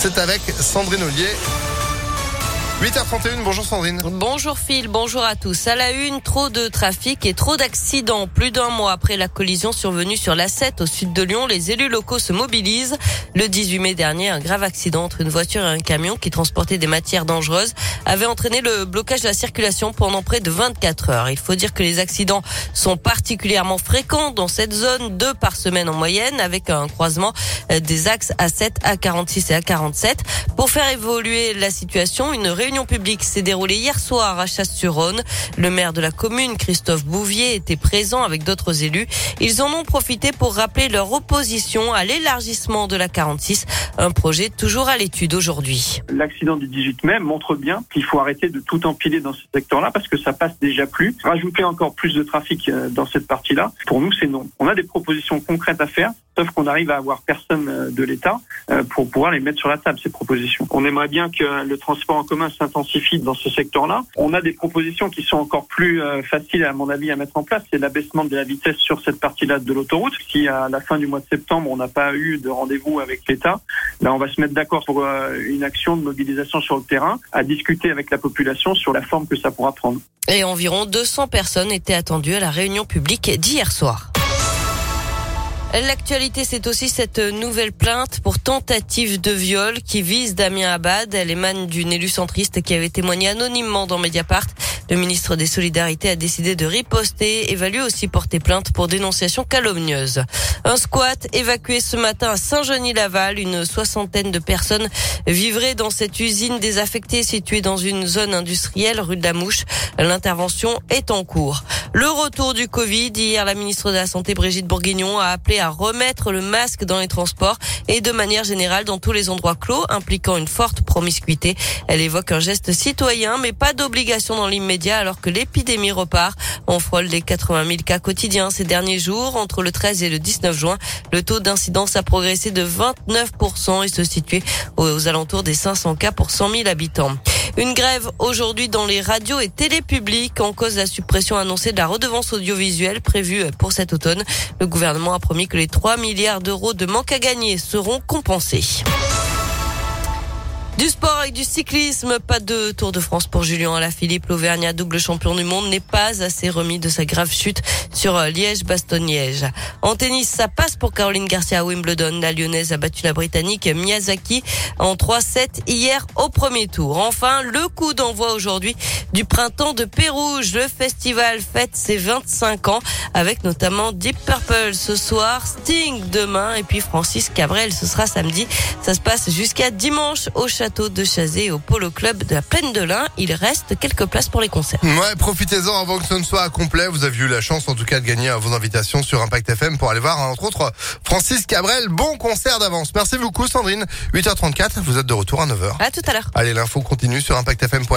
C'est avec Sandrine Ollier. 8h31, bonjour Sandrine. Bonjour Phil, bonjour à tous. À la une, trop de trafic et trop d'accidents. Plus d'un mois après la collision survenue sur l'A7 au sud de Lyon, les élus locaux se mobilisent. Le 18 mai dernier, un grave accident entre une voiture et un camion qui transportait des matières dangereuses avait entraîné le blocage de la circulation pendant près de 24 heures. Il faut dire que les accidents sont particulièrement fréquents dans cette zone, deux par semaine en moyenne, avec un croisement des axes A7, A46 et A47. Pour faire évoluer la situation, une réunion publique s'est déroulée hier soir à Chasse-sur-Rhône. Le maire de la commune, Christophe Bouvier, était présent avec d'autres élus. Ils en ont profité pour rappeler leur opposition à l'élargissement de la 46, un projet toujours à l'étude aujourd'hui. L'accident du 18 mai montre bien qu'il faut arrêter de tout empiler dans ce secteur-là parce que ça passe déjà plus. Rajouter encore plus de trafic euh, dans cette partie-là, pour nous, c'est non. On a des propositions concrètes à faire sauf qu'on arrive à avoir personne euh, de l'État euh, pour pouvoir les mettre sur la table, ces propositions. On aimerait bien que le transport en commun s'intensifie dans ce secteur-là. On a des propositions qui sont encore plus euh, faciles, à mon avis, à mettre en place. C'est l'abaissement de la vitesse sur cette partie-là de l'autoroute. Si à la fin du mois de septembre, on n'a pas eu de rendez-vous avec l'État, là, on va se mettre d'accord pour une action de mobilisation sur le terrain, à discuter avec la population sur la forme que ça pourra prendre. Et environ 200 personnes étaient attendues à la réunion publique d'hier soir. L'actualité, c'est aussi cette nouvelle plainte pour tentative de viol qui vise Damien Abad. Elle émane d'une élue centriste qui avait témoigné anonymement dans Mediapart. Le ministre des Solidarités a décidé de riposter et va lui aussi porter plainte pour dénonciation calomnieuse. Un squat évacué ce matin à Saint-Genis-Laval. Une soixantaine de personnes vivraient dans cette usine désaffectée située dans une zone industrielle rue de la Mouche. L'intervention est en cours. Le retour du Covid. Hier, la ministre de la Santé, Brigitte Bourguignon, a appelé à remettre le masque dans les transports et de manière générale dans tous les endroits clos impliquant une forte promiscuité. Elle évoque un geste citoyen, mais pas d'obligation dans l'immédiat alors que l'épidémie repart. On frôle les 80 000 cas quotidiens ces derniers jours. Entre le 13 et le 19 juin, le taux d'incidence a progressé de 29% et se situait aux alentours des 500 cas pour 100 000 habitants. Une grève aujourd'hui dans les radios et télépubliques en cause de la suppression annoncée de la redevance audiovisuelle prévue pour cet automne. Le gouvernement a promis que les 3 milliards d'euros de manque à gagner seront compensés. Du sport et du cyclisme, pas de Tour de France pour Julien Alaphilippe. L'Auvergnat, double champion du monde, n'est pas assez remis de sa grave chute sur euh, Liège-Bastogne-Liège. En tennis, ça passe pour Caroline Garcia à Wimbledon. La Lyonnaise a battu la Britannique Miyazaki en 3-7 hier au premier tour. Enfin, le coup d'envoi aujourd'hui du printemps de Pérouge. Le festival fête ses 25 ans avec notamment Deep Purple ce soir, Sting demain et puis Francis Cabrel. Ce sera samedi. Ça se passe jusqu'à dimanche au château de Chazé au Polo Club de la Plaine de l'Ain. Il reste quelques places pour les concerts. Ouais, profitez-en avant que ce ne soit complet. Vous avez eu la chance en tout cas de gagner vos invitations sur Impact FM pour aller voir entre autres Francis Cabrel. Bon concert d'avance. Merci beaucoup Sandrine. 8h34, vous êtes de retour à 9h. À tout à l'heure. Allez, l'info continue sur impactfm.fr.